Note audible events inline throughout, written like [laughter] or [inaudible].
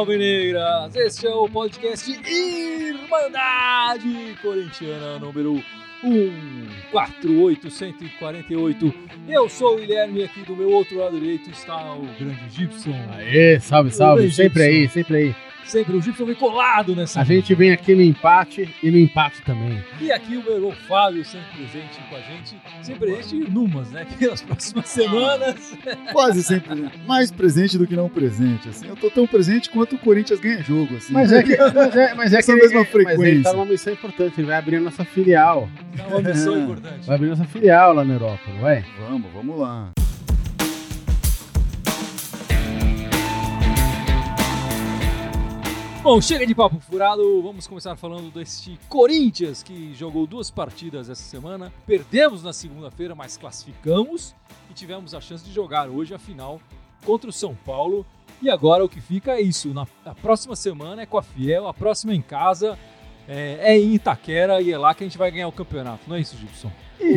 Salve Negras! Este é o podcast Irmandade Corintiana número 148148. Eu sou o Guilherme, aqui do meu outro lado direito está o grande Gibson. Aê, salve, salve. Sempre Gibson. aí, sempre aí. Sempre o Gibson vem colado nessa. A gente vem aqui no empate e no empate também. E aqui o meu irmão Fábio, sempre presente com a gente. Sempre presente em Numas, né? Que nas próximas semanas. Quase sempre mais presente do que não presente. Assim, eu tô tão presente quanto o Corinthians ganha jogo. Assim. Mas é que, mas é, mas é Essa que ele, mesma Mas ele frequência. tá numa missão importante, ele vai abrir a nossa filial. É uma missão importante. Vai abrir nossa filial lá na Europa, não vai? Vamos, vamos lá. Bom, chega de papo furado, vamos começar falando deste Corinthians que jogou duas partidas essa semana. Perdemos na segunda-feira, mas classificamos e tivemos a chance de jogar hoje a final contra o São Paulo. E agora o que fica é isso: na a próxima semana é com a Fiel, a próxima em casa é, é em Itaquera e é lá que a gente vai ganhar o campeonato. Não é isso, Gibson?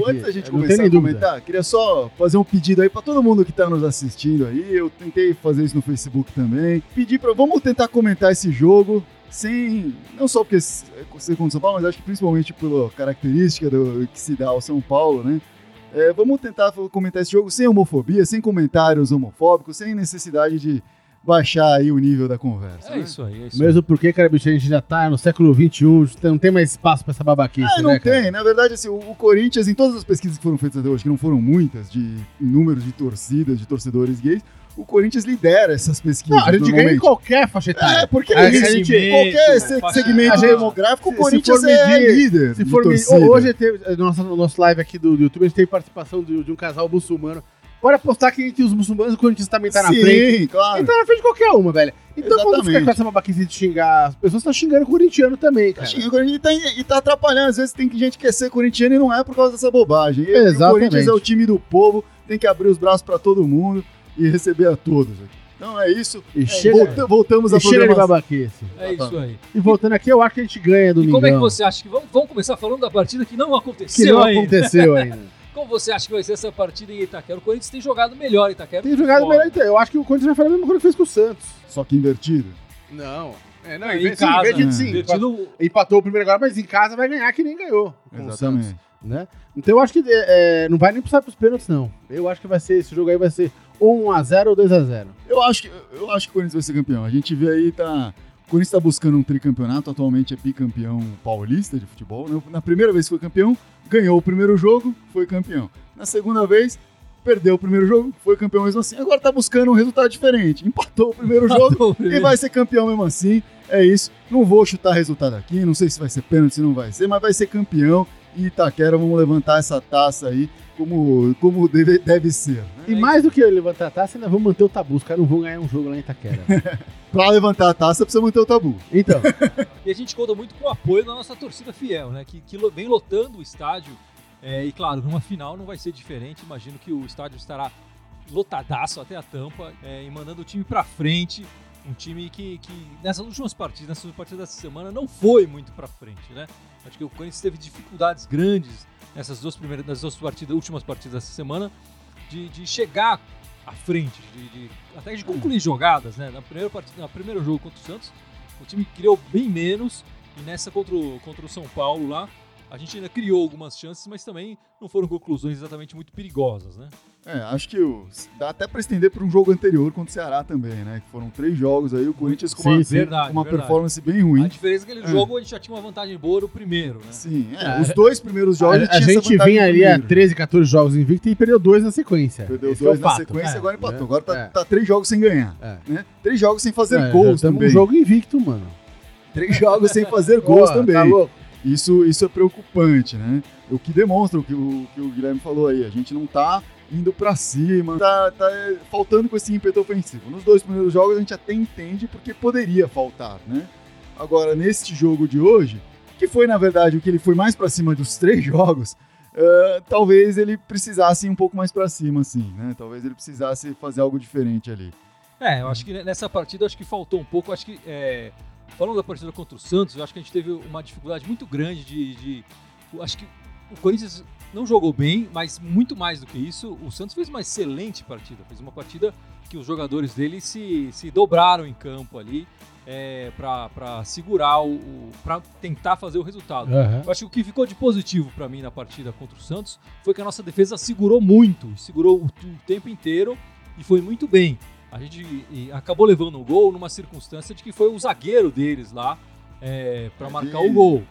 Antes da gente começar a dúvida. comentar, queria só fazer um pedido aí pra todo mundo que tá nos assistindo aí. Eu tentei fazer isso no Facebook também. Pedir pra. Vamos tentar comentar esse jogo sem. Não só porque ser contra o São Paulo, mas acho que principalmente pela característica do, que se dá ao São Paulo, né? É, vamos tentar comentar esse jogo sem homofobia, sem comentários homofóbicos, sem necessidade de baixar aí o nível da conversa. É né? isso aí, é isso aí. Mesmo porque, cara, bicho, a gente já tá no século XXI, não tem mais espaço pra essa babaquice, Ah, não né, cara? tem. Na verdade, assim, o, o Corinthians, em todas as pesquisas que foram feitas até hoje, que não foram muitas, de números de torcidas, de torcedores gays, o Corinthians lidera essas pesquisas. Não, a gente ganha em qualquer faixa etária. É, porque A é isso. gente- qualquer segmento a gente- demográfico, o se- se Corinthians é medir- líder. Se for me- torcida. hoje teve, no nosso, no nosso live aqui do, do YouTube, a gente teve participação de, de um casal muçulmano. Pode apostar que entre os muçulmanos o Corinthians também tá na Sim, frente. claro. Ele tá na frente de qualquer uma, velho. Então quando Exatamente. fica com essa babaquice de xingar as pessoas, tá xingando o corintiano também, Tá cara. xingando o Corinthians e tá, e tá atrapalhando. Às vezes tem gente que quer ser corintiano e não é por causa dessa bobagem. E O Exatamente. Corinthians é o time do povo, tem que abrir os braços pra todo mundo e receber a todos. Então é isso. E É, chega, volta- voltamos e a chega de babaquice. É isso aí. E voltando aqui, eu acho que a gente ganha do E como é que você acha que. Vamos, vamos começar falando da partida que não Que aconteceu não ainda. aconteceu [laughs] ainda. Como você acha que vai ser essa partida em Itaquera? O Corinthians tem jogado melhor em Itaquera. Tem do que jogado melhor. Eu acho que o Corinthians vai fazer a mesma coisa que fez com o Santos. Só que invertido. Não. É, não, É, em em casa, de, né? sim, Divertido, empatou o primeiro agora, mas em casa vai ganhar que nem ganhou. com o Exatamente. Santos, né? Então eu acho que é, é, não vai nem precisar pros pênaltis, não. Eu acho que vai ser, esse jogo aí vai ser ou 1x0 ou 2x0. Eu acho, que, eu acho que o Corinthians vai ser campeão. A gente vê aí, tá. O Corinthians está buscando um tricampeonato, atualmente é bicampeão paulista de futebol. né? Na primeira vez que foi campeão, ganhou o primeiro jogo, foi campeão. Na segunda vez, perdeu o primeiro jogo, foi campeão mesmo assim. Agora tá buscando um resultado diferente. Empatou o primeiro jogo e vai ser campeão mesmo assim. É isso. Não vou chutar resultado aqui, não sei se vai ser pênalti, se não vai ser, mas vai ser campeão. E Itaquera, vamos levantar essa taça aí como, como deve, deve ser. né? E mais do que levantar a taça, ainda vão manter o tabu. Os caras não vão ganhar um jogo lá em Itaquera. [laughs] Pra levantar a taça, precisa manter o tabu. então, [laughs] E a gente conta muito com o apoio da nossa torcida fiel, né? Que, que vem lotando o estádio. É, e claro, numa final não vai ser diferente. Imagino que o estádio estará lotadaço até a tampa é, e mandando o time pra frente. Um time que, que nessas últimas partidas, nessas últimas partidas dessa semana, não foi muito pra frente, né? Acho que o Corinthians teve dificuldades grandes nessas duas primeiras, nas duas partidas, últimas partidas dessa semana, de, de chegar à frente, de, de- até de concluir jogadas, né? Na primeira partida, no primeiro jogo contra o Santos, o time criou bem menos e nessa contra o, contra o São Paulo lá, a gente ainda criou algumas chances, mas também não foram conclusões exatamente muito perigosas, né? É, acho que o- dá até pra estender para um jogo anterior contra o Ceará também, né? Que foram três jogos aí, o Corinthians com Sim, uma, sim. Verdade, com uma verdade. performance bem A ruim. diferença é que aquele É. jogo a gente já tinha uma vantagem boa no primeiro, né? Sim, é, É. os dois primeiros jogos a, a gente vinha ali a primeiro. 13, 14 jogos invicto e perdeu dois na sequência. Perdeu Esse é dois na fato. sequência, É, agora empatou. né? Agora tá, É. tá três jogos sem ganhar, É. né? Três jogos sem fazer É, gols também. um jogo invicto, mano. Três jogos sem fazer [laughs] gols Pô, também. Tá louco? Isso, isso é preocupante, né? O que demonstra o que o, que o Guilherme falou aí. A gente não tá indo pra cima, tá, tá é, faltando com esse ímpeto ofensivo. Nos dois primeiros jogos a gente até entende porque poderia faltar, né? Agora, neste jogo de hoje, que foi na verdade o que ele foi mais pra cima dos três [laughs] jogos, eh, talvez ele precisasse ir um pouco mais pra cima, assim, né? Talvez ele precisasse fazer algo diferente ali. É, eu acho que nessa partida acho que faltou um pouco. Acho que é, falando da partida contra o Santos, eu acho que a gente teve uma dificuldade muito grande de, de- acho que o Corinthians não jogou bem, mas muito mais do que isso, o Santos fez uma excelente partida. Fez uma partida que os jogadores dele se, se dobraram em campo ali é, para segurar o. para tentar fazer o resultado. Aham. Eu acho que o que ficou de positivo para mim na partida contra o Santos foi que a nossa defesa segurou muito, segurou o, o tempo inteiro e foi muito bem. A gente acabou levando o gol numa circunstância de que foi o zagueiro deles lá para marcar E- o gol.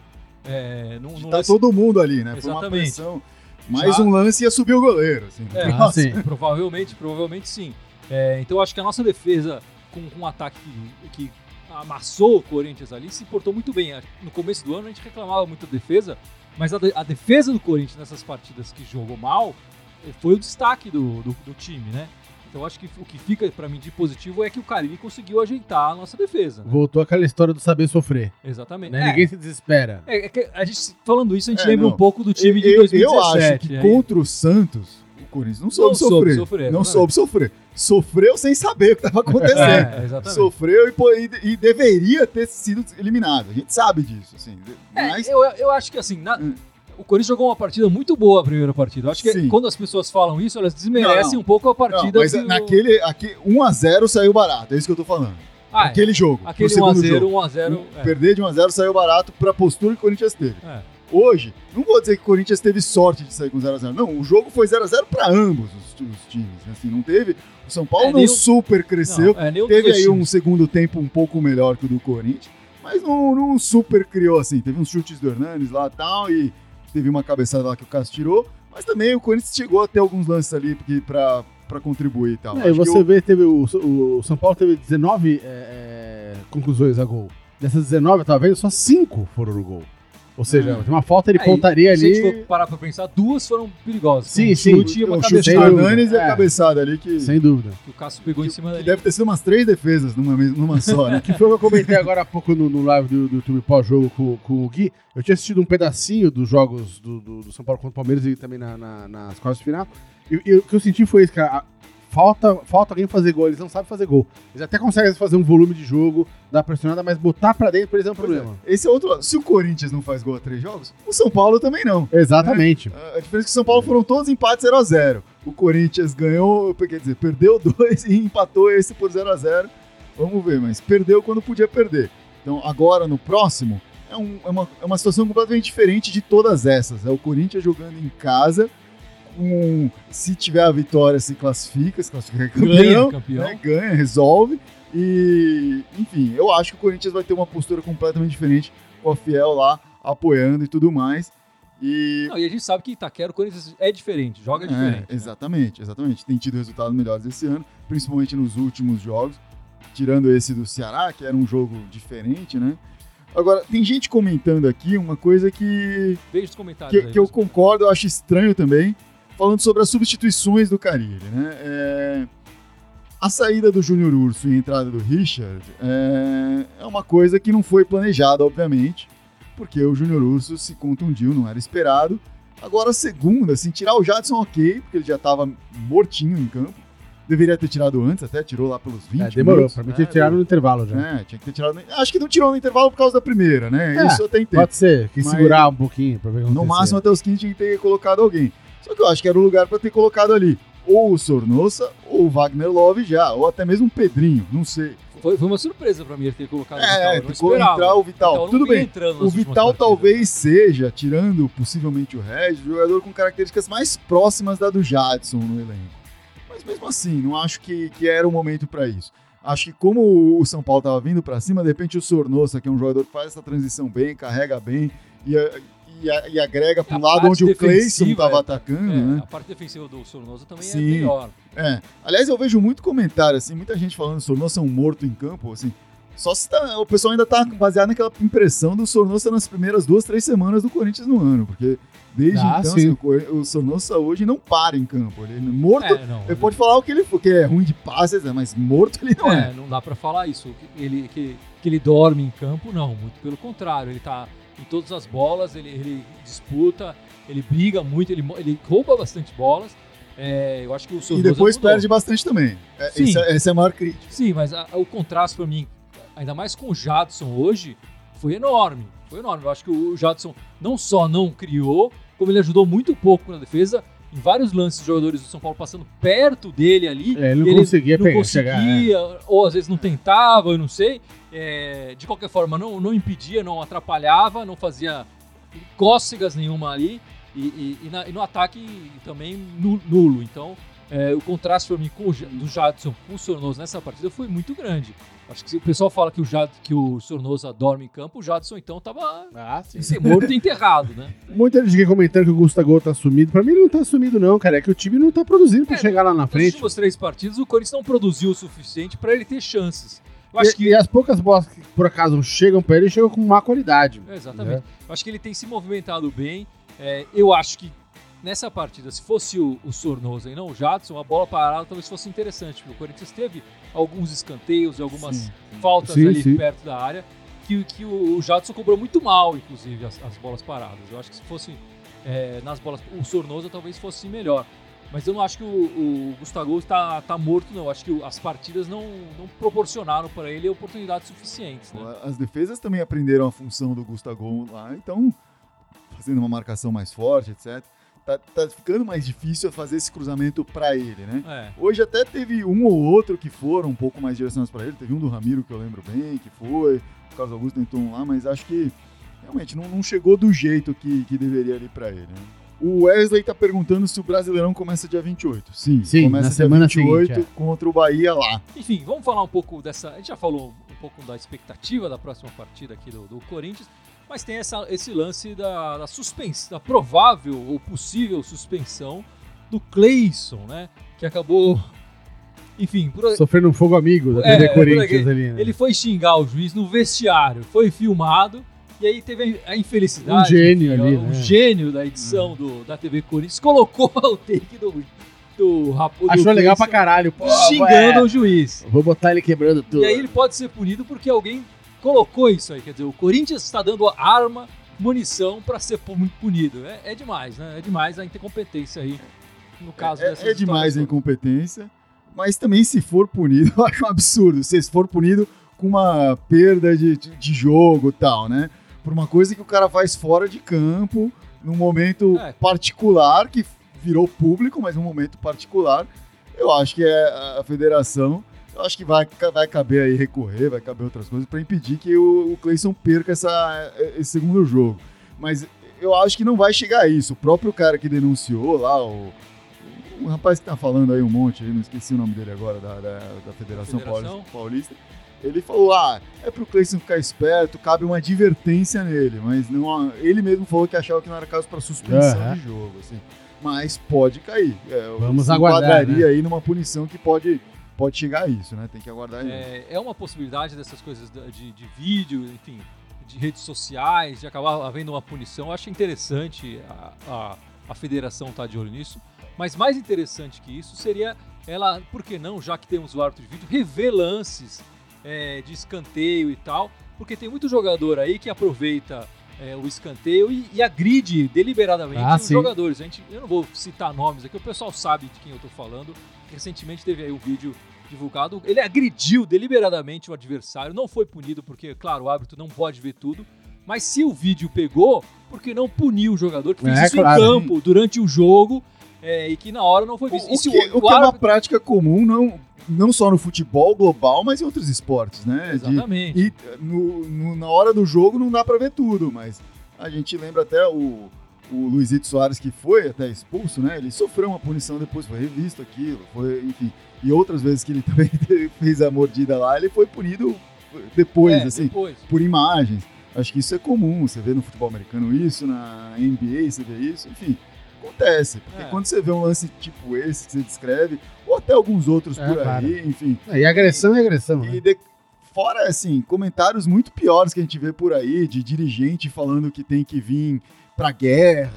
É, num- num Tá lance- todo mundo ali, né? Foi uma Exatamente. pressão. Mais Já- um lance ia subir o goleiro. Assim. É, sim. provavelmente, provavelmente sim. É, então acho que a nossa defesa, com, com um ataque que, que amassou o Corinthians ali, se portou muito bem. No começo do ano a gente reclamava muito da defesa, mas a, de- a defesa do Corinthians nessas partidas que jogou mal eh, foi o destaque do, do, do time, né? Então eu acho que o que fica pra mim de positivo é que o Carilli conseguiu ajeitar a nossa defesa. né? Voltou aquela história do saber sofrer. Exatamente. Né? É, Ninguém se desespera. é, é que a gente, falando isso, a gente É, lembra não. um pouco do time de eu, 2017. eu acho que aí- contra o Santos, o Corinthians não soube Não soube sofrer. sofrer, não exatamente. soube sofrer. Sofreu sem saber o que estava [laughs] acontecendo. É, exatamente. Sofreu e, pô, e- e deveria ter sido eliminado. A gente sabe disso, assim. É, Mas eu, eu acho que assim, na- Hum. O Corinthians jogou uma partida muito boa a primeira partida. Acho que Sim. quando as pessoas falam isso, elas desmerecem Não, não. um pouco a não, partida. mas que o- naquele aqui, 1x0 saiu barato. É isso que eu tô falando. Ah, é. aquele jogo. aquele no segundo 1x0, jogo. 1x0. é. Perder de 1x0 saiu barato pra postura que o Corinthians teve. É. Hoje, não vou dizer que o Corinthians teve sorte de sair com 0x0. Não, o jogo foi 0x0 pra ambos os, os times. Assim, não teve. O São Paulo É, não nenhum- super cresceu. Não, é, Teve aí um times. segundo tempo um pouco melhor que o do Corinthians, mas não, não super criou assim. Teve uns chutes do Hernanes lá e tal, e teve uma cabeçada lá que o Cássio tirou, mas também o Corinthians chegou a ter alguns lances ali porque, pra, pra contribuir e tal. É, e você o- vê, teve o, o São Paulo teve 19 é, é, conclusões a gol. Dessas 19, eu tava vendo, só 5 foram no gol. Ou seja, Hum. tem uma falta, ele pontaria Se a gente ali. for parar pra pensar, duas foram perigosas. Sim, um sim. chute uma o chute do Sem cabeçada dúvida. Hernanes e a É. cabeçada ali que, Sem dúvida. que o Cássio pegou em cima que dali. deve ter sido umas três defesas numa, numa só, né? [laughs] Que foi o que eu comentei agora há pouco no, no live do, do YouTube pós-jogo com, com o Gui. Eu tinha assistido um pedacinho dos jogos do, do- do São Paulo contra o Palmeiras e também na- na- nas quartas de final. E, e o que eu senti foi isso, cara. A- Falta, falta alguém fazer gol, eles não sabem fazer gol. Eles até conseguem fazer um volume de jogo, dar pressionada, mas botar pra dentro pra eles é um Pois é. problema. Esse é outro lado. Se o Corinthians não faz gol a três jogos, o São Paulo também não. Exatamente. A diferença é que o São Paulo foram todos empates 0x0. O Corinthians ganhou, quer dizer, perdeu [laughs] dois e empatou esse por 0x0. Vamos ver, mas perdeu quando podia perder. Então agora no próximo é, um- é uma, é uma situação completamente diferente de todas essas. É o Corinthians jogando em casa. Com, se tiver a vitória, se classifica, se classifica campeão, Ganha, campeão. né, ganha, resolve. E, enfim, eu acho que o Corinthians vai ter uma postura completamente diferente com a Fiel lá apoiando e tudo mais. E Não, e a gente sabe que Itaquera, o Corinthians é diferente, joga é, diferente. né? exatamente, exatamente. Tem tido resultados melhores esse ano, principalmente nos últimos jogos, tirando esse do Ceará, que era um jogo diferente, né? Agora, tem gente comentando aqui uma coisa que, Veja os comentários que, aí. que eu concordo, eu acho estranho também, falando sobre as substituições do Carilli, né? É, a saída do Júnior Urso e a entrada do Richard é, é uma coisa que não foi planejada, obviamente, porque o Júnior Urso se contundiu, não era esperado. Agora, a segunda, assim, tirar o Jadson, ok, porque ele já estava mortinho em campo. Deveria ter tirado antes, até tirou lá pelos 20 É, demorou. minutos. Pra mim, né? tirado no intervalo já. É, tinha que ter tirado. Acho que não tirou no intervalo por causa da primeira, né? É, Isso eu até entendo. Pode ser, que segurar um pouquinho pra ver o que No máximo até os 15 tinha que ter colocado alguém. Só que eu acho que era o lugar pra ter colocado ali ou o Sornosa, ou o Wagner Love já, ou até mesmo um Pedrinho, não sei. Foi, foi uma surpresa pra mim ele ter colocado o É, Vital. não ficou esperava. entrar o Vital. não Tudo bem. O Vital talvez seja, tirando possivelmente o Regis, o jogador com características mais próximas da do Jadson no elenco. Mas mesmo assim, não acho que, que era o momento pra isso. Acho que como o São Paulo tava vindo pra cima, de repente o Sornosa, que é um jogador que faz essa transição bem, carrega bem e, e, e agrega para um lado onde o Cleison defensiva, tava é. atacando, É, né? A parte defensiva do Sornosa também é Sim. melhor. É. Aliás, eu vejo muito comentário, assim, muita gente falando que o Sornosa é um morto em campo, assim. Só se tá- o pessoal ainda tá baseado naquela impressão do Sornosa nas primeiras duas, três semanas do Corinthians no ano, porque desde Ah, então, sim. assim, o, o Sornosa hoje não para em campo. Ele é morto, É, não. ele pode falar o que ele for, que é ruim de passes, né, mas morto ele não é. É, não dá pra falar isso. Que ele, que, que ele dorme em campo, não. Muito pelo contrário. Ele tá em todas as bolas, ele, ele disputa, ele briga muito, ele, ele rouba bastante bolas. É, eu acho que o E Sornosa depois mudou. perde bastante também. É, Sim. esse é- essa é a maior crítica. Sim, mas a- o contraste pra mim, ainda mais com o Jadson hoje, foi enorme. Foi enorme. Eu acho que o Jadson não só não criou, como ele ajudou muito pouco na defesa. Em vários lances, os jogadores do São Paulo passando perto dele ali. É, ele não ele conseguia não pegar, conseguia, chegar. é. ou às vezes não tentava, eu não sei. É, de qualquer forma, não, não impedia, não atrapalhava, não fazia cócegas nenhuma ali. E, e- e na- e no ataque também nu- nulo. Então, é, o contraste para mim com o do Jadson com o Sornoso nessa partida foi muito grande. Acho que se o pessoal fala que o, Jad, que o Sornosa dorme em campo, o Jadson então tava Ah, sim. morto e enterrado, né? [laughs] Muita gente comentando que o Gustavo tá sumido. Pra mim, ele não tá sumido, não, cara. É que o time não tá produzindo pra É, chegar lá na Nas frente. últimas três partidas, o Corinthians não produziu o suficiente para ele ter chances. Eu E, acho que e as poucas bolas que por acaso chegam pra ele, chegam com má qualidade. É, Exatamente. Eu acho que ele tem se movimentado bem. É, eu acho que nessa partida, se fosse o, o Sornosa e não o Jadson, a bola parada talvez fosse interessante, porque o Corinthians teve alguns escanteios e algumas Sim, faltas Sim, ali sim. perto da área, que, que o, o Jadson cobrou muito mal, inclusive, as, as bolas paradas. Eu acho que se fosse é, nas bolas. O Sornosa talvez fosse melhor. Mas eu não acho que o, o Gustavo está tá morto, não. Eu acho que as partidas não, não proporcionaram para ele oportunidades suficientes. Né? As defesas também aprenderam a função do Gustavo lá, então fazendo uma marcação mais forte, etc. Tá, tá ficando mais difícil fazer esse cruzamento pra ele, né? É. Hoje até teve um ou outro que foram um pouco mais direcionados pra ele. Teve um do Ramiro que eu lembro bem, que foi. O Carlos Augusto tentou um lá, mas acho que realmente não, não chegou do jeito que, que deveria ali pra ele. Né? O Wesley tá perguntando se o Brasileirão começa dia 28. Sim, Sim, começa na dia semana 28 seguinte, contra o Bahia lá. Enfim, vamos falar um pouco dessa. A gente já falou um pouco da expectativa da próxima partida aqui do, do Corinthians, mas tem essa- esse lance da, da suspensão, da provável ou possível suspensão do Cleison, né? Que acabou. Enfim, por- Sofrendo um fogo amigo da TV é, Corinthians ali, né? ele foi xingar o juiz no vestiário, foi filmado. E aí teve a infelicidade. Um gênio ali, Um né? gênio da edição do, da TV Corinthians colocou [laughs] o take do, do Raposo. Achou legal pra caralho. Pô, Xingando é, o juiz. Vou botar ele quebrando tudo. E aí ele pode ser punido porque alguém colocou isso aí. Quer dizer, o Corinthians está dando arma, munição para ser pu- punido. É, é demais, né? É demais a incompetência aí. No caso É, dessas é demais a incompetência, mas também se for punido, [laughs] eu acho um absurdo. Se for punido com uma perda de, de, de jogo e tal, né? Por uma coisa que o cara faz fora de campo, num momento É. particular, que virou público, mas num momento particular. Eu acho que é a federação. Eu acho que vai, vai caber aí recorrer, vai caber outras coisas para impedir que o, o Cleison perca essa, esse segundo jogo. Mas eu acho que não vai chegar a isso. O próprio cara que denunciou lá, o, um rapaz que tá falando aí um monte, aí, não esqueci o nome dele agora, da, da, da Federação, Federação? Paulista. Ele falou: ah, é pro Cleison ficar esperto, cabe uma advertência nele. Mas não, ele mesmo falou que achava que não era caso para suspensão Aham. de jogo. Assim. Mas pode cair. É, Vamos aguardar, né? aí numa punição que pode, pode chegar a isso, né? Tem que aguardar. É, é uma possibilidade dessas coisas de, de vídeo, enfim, de redes sociais, de acabar havendo uma punição. Eu acho interessante a, a, a federação estar de olho nisso. Mas mais interessante que isso seria ela, por que não, já que temos o árbitro de vídeo, rever lances é, de escanteio e tal, porque tem muito jogador aí que aproveita é, o escanteio e, e agride deliberadamente Ah, os sim. jogadores. A gente, eu não vou citar nomes aqui, o pessoal sabe de quem eu estou falando. Recentemente teve aí um vídeo divulgado. Ele agrediu deliberadamente o adversário, não foi punido porque, claro, o árbitro não pode ver tudo. Mas se o vídeo pegou, por que não punir o jogador que fez É, isso claro. em campo durante o jogo é, e que na hora não foi visto? O, se que, o que é uma árbitro- prática comum, não, não só no futebol global, mas em outros esportes, né? De- Exatamente. E no- no- na hora do jogo não dá pra ver tudo, mas a gente lembra até o, o Luizito Soares, que foi até expulso, né? Ele sofreu uma punição depois, foi revisto aquilo, foi, enfim. E outras vezes que ele [laughs] também fez a mordida lá, ele foi punido depois, É, assim, depois. por imagens. Acho que isso é comum, você vê no futebol americano isso, na NBA você vê isso, enfim. Acontece, porque É. quando você vê um lance tipo esse que você descreve, ou até alguns outros É, por aí, enfim, E agressão é agressão, né? e de- fora, assim, comentários muito piores que a gente vê por aí, de dirigente falando que tem que vir pra guerra,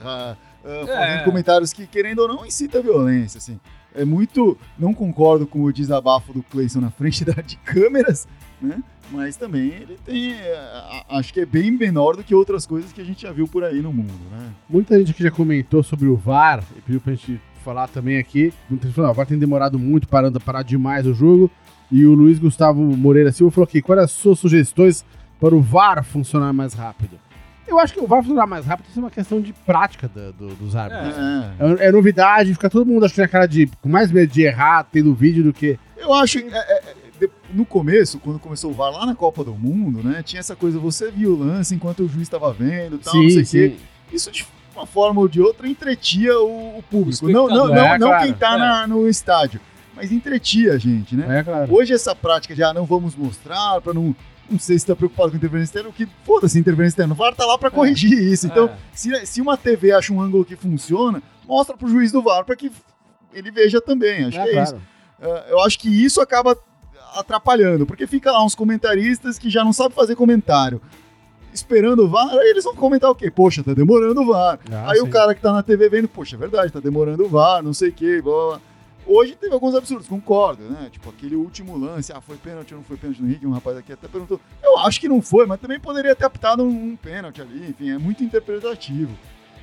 ah, fazendo comentários que, querendo ou não, incita a violência, assim. É muito... Não concordo com o desabafo do Cleison na frente da, de câmeras, né? Mas também ele tem... ah, Acho que é bem menor do que outras coisas que a gente já viu por aí no mundo, né? Muita gente que já comentou sobre o VAR e pediu pra gente falar também aqui. Muita gente falou, "Ah, o VAR tem demorado muito, parando, parar demais o jogo. E o Luiz Gustavo Moreira Silva falou aqui, quais as suas sugestões para o VAR funcionar mais rápido? Eu acho que o VAR funcionar mais rápido isso é uma questão de prática do- do- dos árbitros. É. É. é novidade, fica todo mundo achando a cara de. com mais medo de errar, tendo vídeo do que. Eu acho que é, é, é, de- no começo, quando começou o VAR lá na Copa do Mundo, né? Tinha essa coisa, você viu o lance enquanto o juiz estava vendo, tal, não sei o quê. Isso de uma forma ou de outra entretia o, o público. O Não, não, espectador. não, É, não claro. quem tá É. na- no estádio, mas entretia a gente, né? É, claro. Hoje essa prática de ah, não vamos mostrar para não não sei se tá preocupado com interferência externa, o que foda-se interferência externa. O VAR tá lá para corrigir isso. Então, É. se, se uma TV acha um ângulo que funciona, mostra pro juiz do VAR para que ele veja também. Acho É, que é claro. isso. É, eu acho que isso acaba atrapalhando, porque fica lá uns comentaristas que já não sabem fazer comentário. Esperando o VAR, aí eles vão comentar o quê? Poxa, tá demorando o VAR. Ah, aí o sim. cara que tá na TV vendo, poxa, é verdade, tá demorando o VAR, não sei o quê, blá, blá, blá. Hoje teve alguns absurdos, concordo, né? Tipo, aquele último lance, ah, foi pênalti ou não foi pênalti no Henrique, um rapaz aqui até perguntou. Eu acho que não foi, mas também poderia ter aptado um, um pênalti ali, enfim, é muito interpretativo.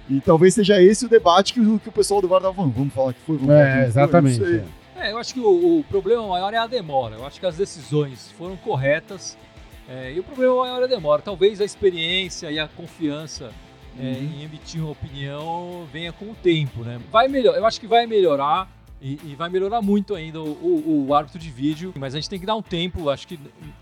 E talvez seja esse o debate que, o- que o pessoal do VAR tava falando. Vamos falar que foi, vamos falar que É, não foi, exatamente. sei. é. É, eu acho que o, o problema maior é a demora. Eu acho que as decisões foram corretas é, e o problema maior é a demora. Talvez a experiência e a confiança é, em emitir uma opinião venha com o tempo, né? Vai melhor, eu acho que vai melhorar e, e vai melhorar muito ainda o, o- o árbitro de vídeo, mas a gente tem que dar um tempo. Acho que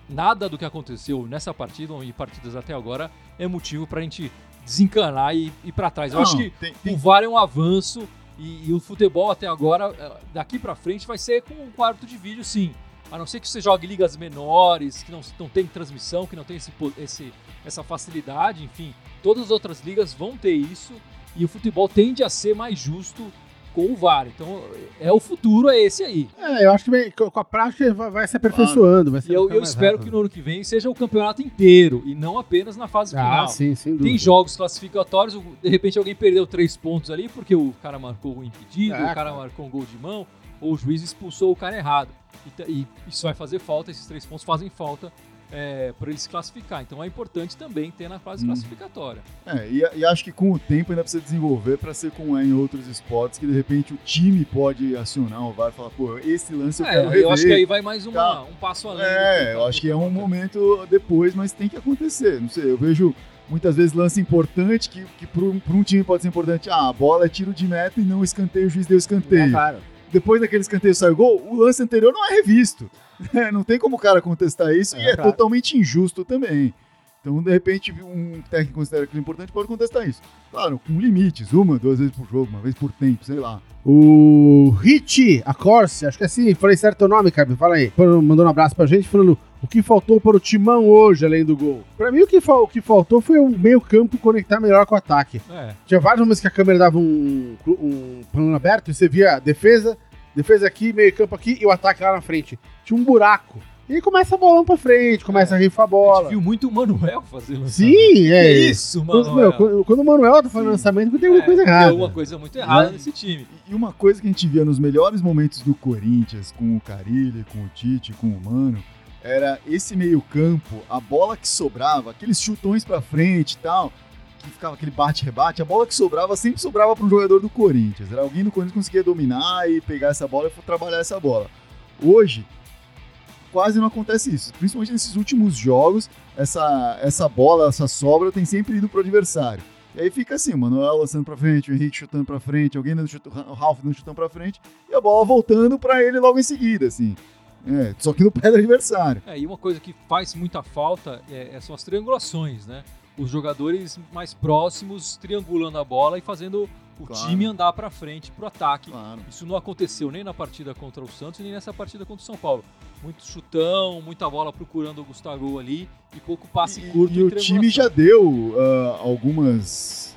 nada do que aconteceu nessa partida e partidas até agora é motivo pra gente desencanar e ir pra trás. Eu Não, acho que tem- tem- o VAR é um avanço e, e o futebol até agora, eh, daqui pra frente, vai ser com, com árbitro de vídeo, sim. A não ser que você jogue ligas menores, que não, não tem transmissão, que não tem esse, esse- essa facilidade, enfim. Todas as outras ligas vão ter isso e o futebol tende a ser mais justo com o VAR. Então, é o futuro, é esse aí. É, eu acho que com a prática vai, se aperfeiçoando. Vai se E eu, eu espero rápido. que no ano que vem seja o campeonato inteiro e não apenas na fase Ah, final. sim, sem dúvida. Tem jogos classificatórios, de repente alguém perdeu três pontos ali porque o cara marcou um impedido, É, o cara cara. marcou um gol de mão, ou o juiz expulsou o cara errado. E, e isso vai fazer falta, esses três pontos fazem falta para ele se classificar. Então é importante também ter na fase Hum. classificatória. É, e, e acho que com o tempo ainda precisa desenvolver para ser como é em outros esportes, que de repente o time pode acionar o VAR e falar, pô, esse lance eu É, quero rever. eu acho que aí vai mais uma- Tá. um passo além. É, do eu acho que é um momento depois, mas tem que acontecer. Não sei, eu vejo muitas vezes lance importante que, que para um time pode ser importante. Ah, a bola é tiro de meta e não escanteio, o juiz deu É, escanteio. claro. Depois daquele escanteio sai o gol, o lance anterior não é revisto. É, não tem como o cara contestar isso e É, é claro. totalmente injusto também. Então, de repente, um técnico considera aquilo importante pode contestar isso. Claro, com limites, uma, duas vezes por jogo, uma vez por tempo, sei lá. O Hit, a Corse, acho que é assim, falei certo o nome, Cabe, fala aí. Mandou um abraço pra gente, falando o que faltou para o Timão hoje, além do gol. Pra mim, o que, fa- o que faltou foi um meio campo conectar melhor com o ataque. É, Tinha vários momentos que a câmera dava um, um plano aberto e você via a defesa, defesa aqui, meio campo aqui e o ataque lá na frente. Tinha um buraco. E começa a bolão pra frente, começa a rifar a a bola. gente viu muito o Manuel fazer lançamento. Sim, é. Que isso, meu, quando, quando o Manuel tá fazendo Sim. lançamento, tem alguma É, coisa Tem errada. alguma coisa muito errada Né? nesse time. E uma coisa que a gente via nos melhores momentos do Corinthians, com o Carilli, com o Tite, com o Mano, era esse meio-campo, a bola que sobrava, aqueles chutões pra frente e tal, que ficava aquele bate-rebate, a bola que sobrava sempre sobrava para um jogador do Corinthians. Era alguém do Corinthians conseguia dominar e pegar essa bola e trabalhar essa bola. Hoje, quase não acontece isso. Principalmente nesses últimos jogos, essa, essa bola, essa sobra tem sempre ido pro adversário. E aí fica assim, o Manuel lançando pra frente, o Henrique chutando pra frente, alguém dando chute, o Ralf dando chutão pra frente, e a bola voltando pra ele logo em seguida, assim. É, só que no pé do adversário. É, e uma coisa que faz muita falta é, é- são as triangulações, né? Os jogadores mais próximos triangulando a bola e fazendo o Claro. time andar pra frente pro ataque. Claro. Isso não aconteceu nem na partida contra o Santos, nem nessa partida contra o São Paulo. Muito chutão, muita bola procurando o Gustavo ali e pouco passe E, curto. e o triangulação. time já deu ah, algumas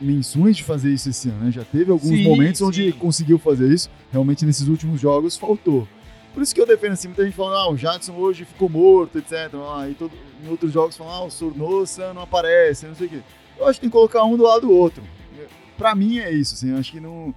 menções de fazer isso esse ano, né? Já teve alguns Sim, momentos onde sim. conseguiu fazer isso. Realmente nesses últimos jogos faltou. Por isso que eu defendo assim, muita gente falando, ah, o Jadson hoje ficou morto, etc. Ah, e todo- em outros jogos falam, ah, o Sornosa não aparece, não sei o quê. Eu acho que tem que colocar um do lado do outro. Pra mim é isso, assim, eu acho que não.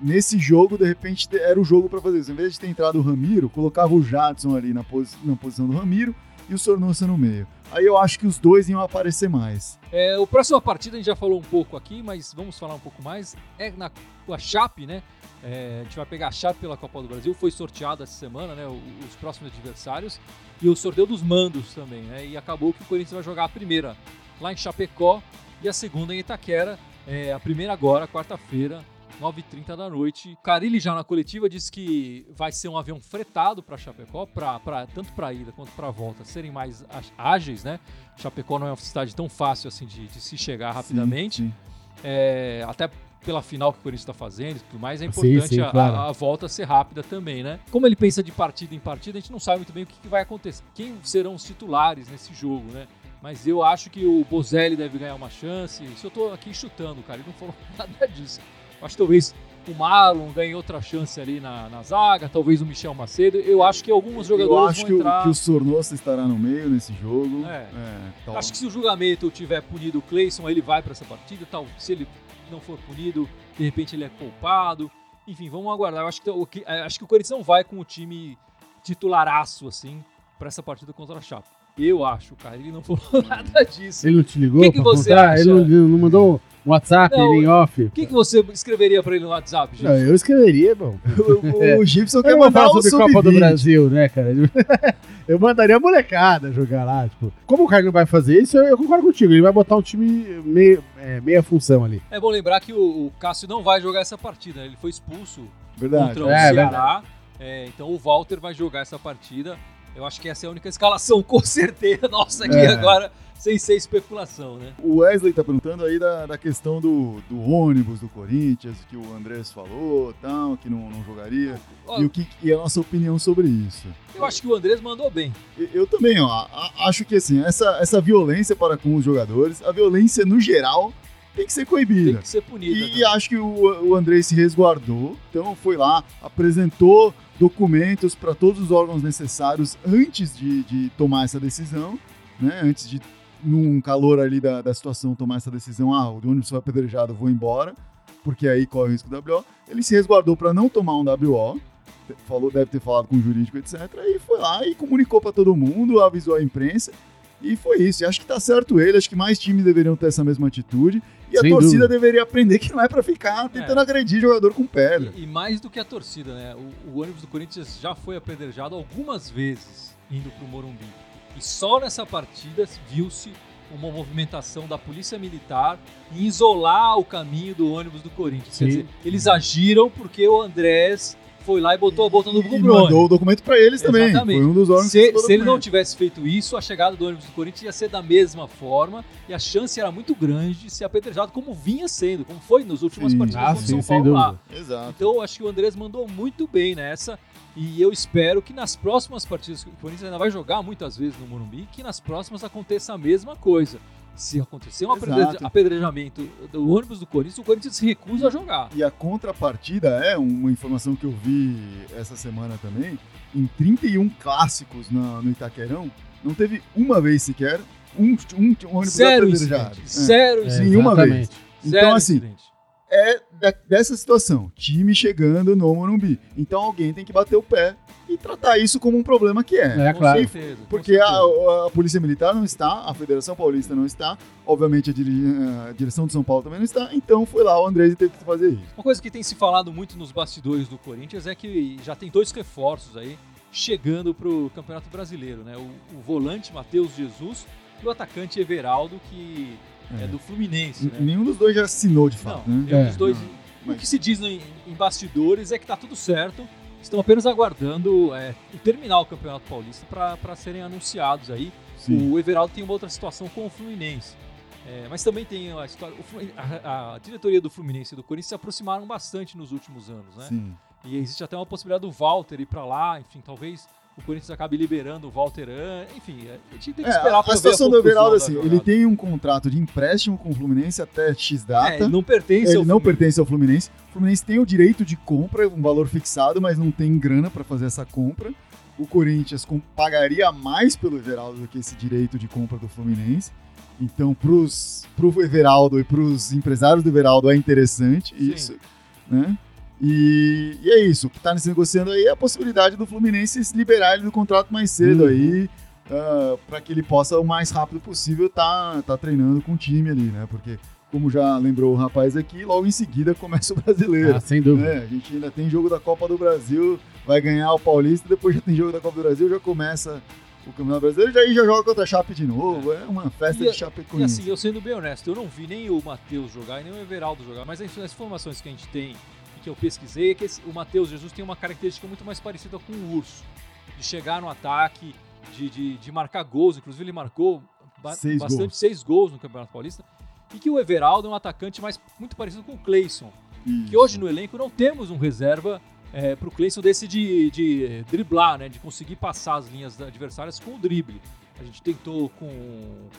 Nesse jogo, de repente, era o jogo pra fazer isso. Em vez de ter entrado o Ramiro, colocava o Jadson ali na, posi- na posição do Ramiro e o Sornosa no meio. Aí eu acho que os dois iam aparecer mais. É, o próximo partida a gente já falou um pouco aqui, mas vamos falar um pouco mais. É na a Chape, né? É, a gente vai pegar a Chape pela Copa do Brasil. Foi sorteado essa semana, né? Os próximos adversários. E o sorteio dos mandos também, né? E acabou que o Corinthians vai jogar a primeira lá em Chapecó e a segunda em Itaquera. É, a primeira agora, quarta-feira, 9h30 da noite. Carilli já na coletiva disse que vai ser um avião fretado para Chapecó, pra, pra, tanto para ida quanto para volta, serem mais ágeis, né? Chapecó não é uma cidade tão fácil assim de, de se chegar rapidamente. Sim, sim. É, até pela final que o Corinthians está fazendo e tudo mais, é importante sim, sim, a, claro. a, a, volta ser rápida também, né? Como ele pensa de partida em partida, a gente não sabe muito bem o que, que vai acontecer, quem serão os titulares nesse jogo, né? Mas eu acho que o Bozelli deve ganhar uma chance. Isso eu tô aqui chutando, cara. Ele não falou [laughs] nada disso. Acho que talvez o Marlon ganhe outra chance ali na, na zaga, talvez o Michel Macedo. Eu acho que alguns jogadores eu acho vão que, O, que o Sornosa estará no meio nesse jogo. É. É, acho que se o julgamento tiver punido o Cleison, ele vai para essa partida. Tal, se ele não for punido, de repente ele é culpado. Enfim, vamos aguardar. Eu acho que, o, acho que o Corinthians não vai com o time titularaço, assim, para essa partida contra a Chapa. Eu acho, cara. Ele não falou [laughs] nada disso. Ele não te ligou? O que, que você contar? acha? Ele não, não mandou um WhatsApp não, em off? O que, que você escreveria pra ele no WhatsApp, Gibson? eu escreveria, bom. [laughs] o, o Gibson quer mandar sobre Copa do Brasil, né, cara? [laughs] eu mandaria a molecada jogar lá. Tipo, como o cara não vai fazer isso, eu, eu concordo contigo. Ele vai botar um time meio, é, meia função ali. É bom lembrar que o, o Cássio não vai jogar essa partida. Né? Ele foi expulso verdade. contra o é, Ceará. É, então o Walter vai jogar essa partida. Eu acho que essa é a única escalação, [laughs] com certeza. Nossa, aqui é. agora, sem ser especulação, né? O Wesley tá perguntando aí da, da questão do, do ônibus do Corinthians, que o Andrés falou, tal, que não, não jogaria. Ó, e, o que, e a nossa opinião sobre isso. Eu acho que o Andrés mandou bem. Eu, eu também, ó. Acho que assim, essa, essa violência para com os jogadores, a violência no geral, tem que ser coibida. Tem que ser punida. E, e acho que o, o André se resguardou, então foi lá, apresentou documentos para todos os órgãos necessários antes de, de tomar essa decisão, né? Antes de, num calor ali da, da situação, tomar essa decisão, ah, o ônibus foi apedrejado, vou embora, porque aí corre o risco do WO. Ele se resguardou para não tomar um WO, falou, deve ter falado com o jurídico, etc. E foi lá e comunicou para todo mundo, avisou a imprensa. E foi isso. E acho que tá certo ele, acho que mais times deveriam ter essa mesma atitude. E Sem a torcida dúvida. deveria aprender que não é para ficar tentando é. agredir jogador com pedra. E, e, mais do que a torcida, né? O, o, ônibus do Corinthians já foi apedrejado algumas vezes indo pro Morumbi. E só nessa partida viu-se uma movimentação da polícia militar em isolar o caminho do ônibus do Corinthians. Sim. Quer dizer, eles agiram porque o Andrés foi lá e botou a boca no Bruni. mandou o documento para eles também. Exatamente. Foi um dos órgãos se, se ele não tivesse feito isso, a chegada do ônibus do Corinthians ia ser da mesma forma e a chance era muito grande de ser apedrejado, como vinha sendo, como foi nas últimas sim. partidas ah, sim, São Paulo lá. Exato. Então eu acho que o Andrés mandou muito bem nessa. E eu espero que nas próximas partidas, que o Corinthians ainda vai jogar muitas vezes no Morumbi, que nas próximas aconteça a mesma coisa se acontecer um Exato. apedrejamento do ônibus do Corinthians, o Corinthians se recusa a jogar. E a contrapartida é uma informação que eu vi essa semana também. Em 31 clássicos no, Itaquerão, não teve uma vez sequer um, um, um ônibus Zero apedrejado. É. Zero é, Nenhuma vez. Então, Zero assim, incidente é dessa situação, time chegando no Morumbi. Então alguém tem que bater o pé e tratar isso como um problema que é. É, claro. Certeza, porque a, a, Polícia Militar não está, a Federação Paulista não está, obviamente a, dire, a, direção de São Paulo também não está, então foi lá o Andrés e teve que fazer isso. Uma coisa que tem se falado muito nos bastidores do Corinthians é que já tem dois reforços aí chegando para o Campeonato Brasileiro, né? O, o volante Matheus Jesus e o atacante Everaldo, que é, do Fluminense. Né? Nenhum dos dois já assinou de fato. Não, né? nenhum é, dos dois. Não, mas... O que se diz em, em, bastidores é que tá tudo certo. Estão apenas aguardando é, terminar o Campeonato Paulista para serem anunciados aí. Sim. O Everaldo tem uma outra situação com o Fluminense. É, mas também tem a história. A, a, diretoria do Fluminense e do Corinthians se aproximaram bastante nos últimos anos, né? Sim. E existe até uma possibilidade do Walter ir para lá, enfim, talvez o Corinthians acabe liberando o Walter An, enfim, a gente tem que é, esperar é, para ver a situação do Everaldo assim, ele tem um contrato de empréstimo com o Fluminense até X data. É, ele não pertence ele ao não Fluminense. pertence ao Fluminense. O Fluminense tem o direito de compra, um valor fixado, mas não tem grana para fazer essa compra. O Corinthians pagaria mais pelo Everaldo do que esse direito de compra do Fluminense. Então, para o Everaldo e para os empresários do Everaldo é interessante Sim. isso, né? E, e, é isso. O que está se negociando aí é a possibilidade do Fluminense liberar ele do contrato mais cedo uhum. aí, uh, ah, para que ele possa, o mais rápido possível, tá, tá treinando com o time ali, né? Porque, como já lembrou o rapaz aqui, logo em seguida [laughs] começa o brasileiro. Ah, sem dúvida. É, a gente ainda tem jogo da Copa do Brasil, vai ganhar o Paulista, depois já tem jogo da Copa do Brasil, já começa o Campeonato Brasileiro, e aí já joga contra a Chape de novo. É uma festa E- de Chape E assim, eu sendo bem honesto, eu não vi nem o Matheus jogar e nem o Everaldo jogar, mas as as informações que a gente tem que eu pesquisei é que esse- o Matheus Jesus tem uma característica muito mais parecida com o Urso, de chegar no ataque, de, de, de marcar gols, inclusive ele marcou ba- Seis bastante, gols. seis gols no Campeonato Paulista, e que o Everaldo é um atacante mais muito parecido com o Cleison, que hoje no elenco não temos um reserva é, para o Cleison desse de, de driblar, né, de conseguir passar as linhas adversárias com o drible. A gente tentou com,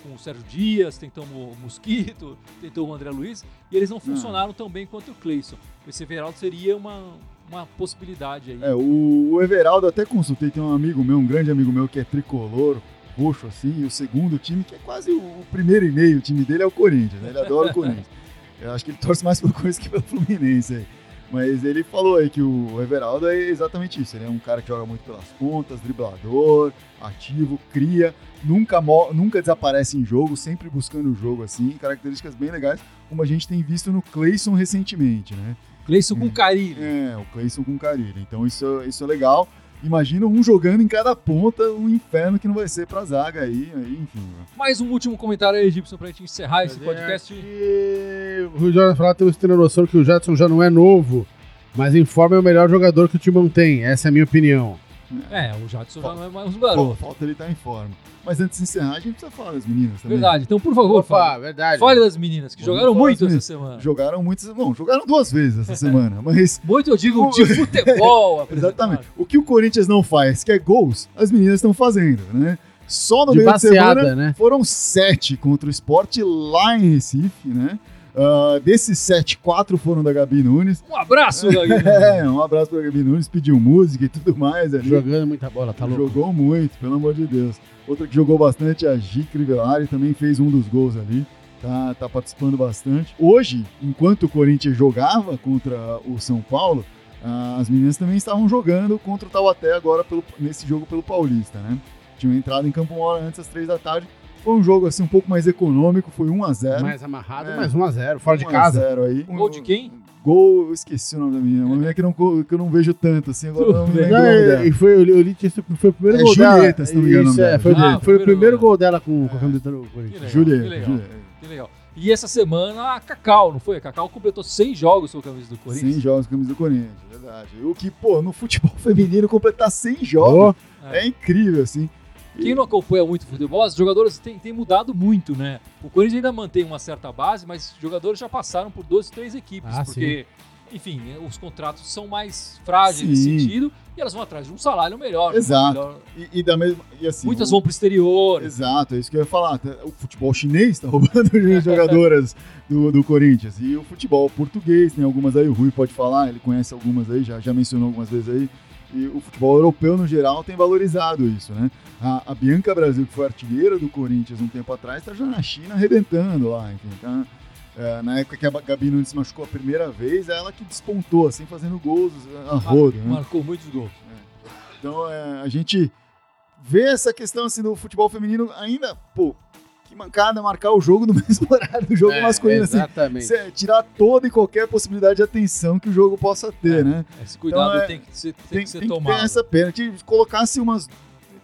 com o Sérgio Dias, tentamos o Mosquito, tentou o André Luiz, e eles não funcionaram tão bem quanto o Cleison. Esse Everaldo seria uma, uma possibilidade aí. É, o, o Everaldo até consultei, tem um amigo meu, um grande amigo meu que é tricolor, roxo assim, e o segundo time, que é quase o, o primeiro e meio, o time dele é o Corinthians, né? Ele adora o Corinthians. [laughs] Eu acho que ele torce mais pelo Corinthians que pelo Fluminense aí. Mas ele falou aí que o Everaldo é exatamente isso. Ele é um cara que joga muito pelas pontas, driblador, ativo, cria, nunca, nunca desaparece em jogo, sempre buscando o jogo assim, características bem legais, como a gente tem visto no Cleison recentemente, né? Cleison com carinho. É, o Cleison com Carilho. Então isso, isso é legal. Imagina um jogando em cada ponta, um inferno que não vai ser pra zaga aí, aí enfim. Mais um último comentário aí, Gibson, pra gente encerrar esse podcast. E o Rui Jordan falou temos que ter noção que o Jadson já não é novo, mas informa é o melhor jogador que o Timão tem. Essa é a minha opinião. É, o Jadson já não é mais um Falta, garoto. falta ele estar em forma. Mas antes de encerrar, a gente precisa falar das meninas também. Verdade. Então, por favor, Opa, fale, verdade. fale das meninas, que Vamos jogaram muito essa semana. Jogaram muitas. Não, jogaram duas vezes essa semana, [laughs] mas. Muito, eu digo, de [laughs] futebol. [laughs] Exatamente. O que o Corinthians não faz, que é gols, as meninas estão fazendo, né? Só no De meio de passeada, semana né? foram sete contra o esporte lá em Recife, né? Ah, desses sete, quatro foram da Gabi Nunes. Um abraço, Gaguinho. [laughs] É, um abraço pra Gabi Nunes, pediu música e tudo mais ali. Jogando muita bola, tá louco. Jogou muito, pelo amor de Deus. Outra que jogou bastante é a Gi Crivellari, também fez um dos gols ali. Tá, tá participando bastante. Hoje, enquanto o Corinthians jogava contra o São Paulo, ah, as meninas também estavam jogando contra o Taubaté agora pelo, nesse jogo pelo Paulista, né? Tinham entrado em campo uma hora antes, às três da tarde. Foi um jogo assim um pouco mais econômico, foi 1 a 0 Mais amarrado, É. mais 1x0, fora de 1 a casa. 0 aí. Um gol de quem? Gol, eu esqueci o nome da menina. Uma menina que, não, que eu não vejo tanto, assim, agora eu não me lembro o Não, e, dela. foi, eu li que foi o primeiro É gol Julieta, dela. se não me engano o Isso, nome é, dela. foi, Julieta. foi Ah, o primeiro primeiro gol dela com, com a camiseta do Corinthians. Julieta, que legal. Julieta. Que legal. E essa semana a Cacau, não foi? A Cacau completou seis jogos com a camisa do Corinthians. 100 jogos com a camisa do Corinthians, verdade. O que, pô, no futebol [laughs] feminino completar 100 jogos Ô, é incrível, assim. Quem não acompanha muito futebol, os jogadores têm, têm mudado muito, né? O Corinthians ainda mantém uma certa base, mas os jogadores já passaram por duas, três equipes, Ah, porque, enfim, os contratos são mais frágeis nesse Sim. sentido e elas vão atrás de um salário melhor. Exato. melhor. E, e da mesma. E assim, Muitas o- vão pro exterior. Exato, é isso que eu ia falar. O futebol chinês tá [laughs] roubando as [laughs] jogadoras do, do Corinthians. E o futebol português, tem algumas aí, o Rui pode falar, ele conhece algumas aí, já, já mencionou algumas vezes aí. E o futebol europeu, no geral, tem valorizado isso, né? A, a Bianca Brasil, que foi artilheira do Corinthians um tempo atrás, tá já na China arrebentando lá, enfim. Tá, é, na época que a Gabi Nunes se machucou a primeira vez, é ela que despontou, assim, fazendo gols a rodo, né? Marcou muitos gols. Então é, a gente vê essa questão assim do futebol feminino ainda, pô, que mancada marcar o jogo no [laughs] mesmo horário do jogo é, masculino, assim. Exatamente. Cê- tirar toda e qualquer possibilidade de atenção que o jogo possa ter, É. né? Esse cuidado Então, é, tem que ser, tem Tem, que ser tem que tomado. ter essa pena. Que colocasse umas.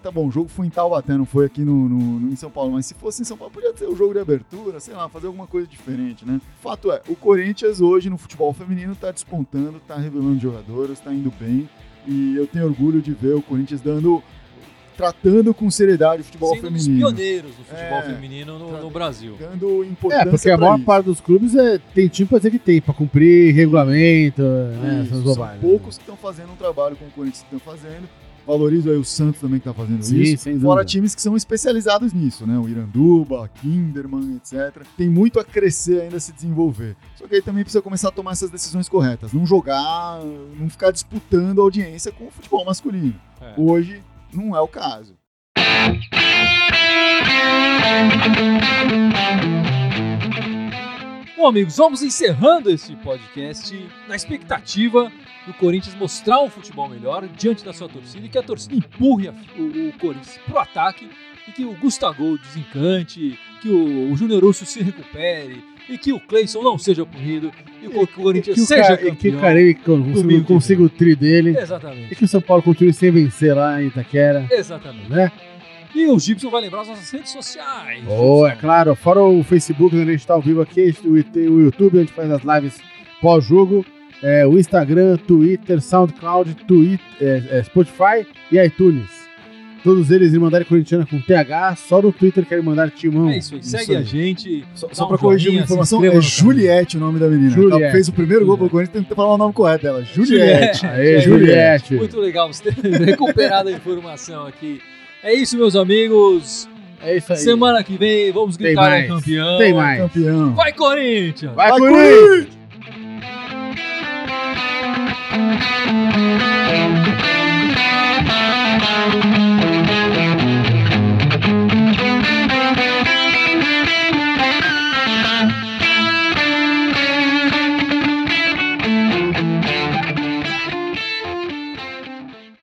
Tá bom, o jogo foi em Taubaté, não foi aqui no, no- no- em São Paulo, mas se fosse em São Paulo, podia ter o jogo de abertura, sei lá, fazer alguma coisa diferente, né? Fato é, o Corinthians hoje no futebol feminino tá despontando, tá revelando jogadores, tá indo bem. E eu tenho orgulho de ver o Corinthians dando. Tratando com seriedade o futebol Sendo feminino. pioneiros do futebol É. feminino no, no Brasil. Dando importância. É, porque a maior isso. parte dos clubes é, tem time pra dizer que tem, pra cumprir regulamento, né, Isso, essas são bobagens. poucos que estão fazendo um trabalho como o Corinthians estão fazendo. Valorizo aí o Santos também que está fazendo Sim, isso. sem Fora dúvida. times que são especializados nisso, né? O Iranduba, Kinderman, etc. Tem muito a crescer ainda a se desenvolver. Só que aí também precisa começar a tomar essas decisões corretas. Não jogar, não ficar disputando a audiência com o futebol masculino. É. Hoje não é o caso. Bom, amigos, vamos encerrando esse podcast na expectativa do Corinthians mostrar um futebol melhor diante da sua torcida e que a torcida empurre o, o Corinthians pro ataque e que o Gustavo desencante, que o, o Júnior Urso se recupere e que o Cleison não seja punido e o, que o Corinthians seja Ca- campeão. que o Carille consiga, consiga o tri dele. E Exatamente, que o São Paulo continue sem vencer lá em Itaquera, exatamente. né? E o Gibson vai lembrar as nossas redes sociais. Oh, é claro, fora o Facebook, onde a gente tá ao vivo aqui, o YouTube, onde faz as lives pós-jogo, é, o Instagram, Twitter, SoundCloud, Twitter, é, é, Spotify e iTunes. Todos eles Irmandade Corintiana com TH, só no Twitter querem mandar timão. É isso aí. Isso Segue aí. a gente. Só, só um pra corrigir uma informação, é. Juliette o nome da menina. Juliette. Ela fez o primeiro gol pro Juliette. Corinthians, tem que falar o nome correto dela. Juliette. Aê, É, Juliette. Muito legal você ter [laughs] recuperado a informação aqui. É isso, meus amigos. É isso aí. Semana que vem vamos Tem gritar é mais. campeão. Tem mais. Campeão. Vai, Corinthians! Vai, Vai, Corinthians! Corinthians!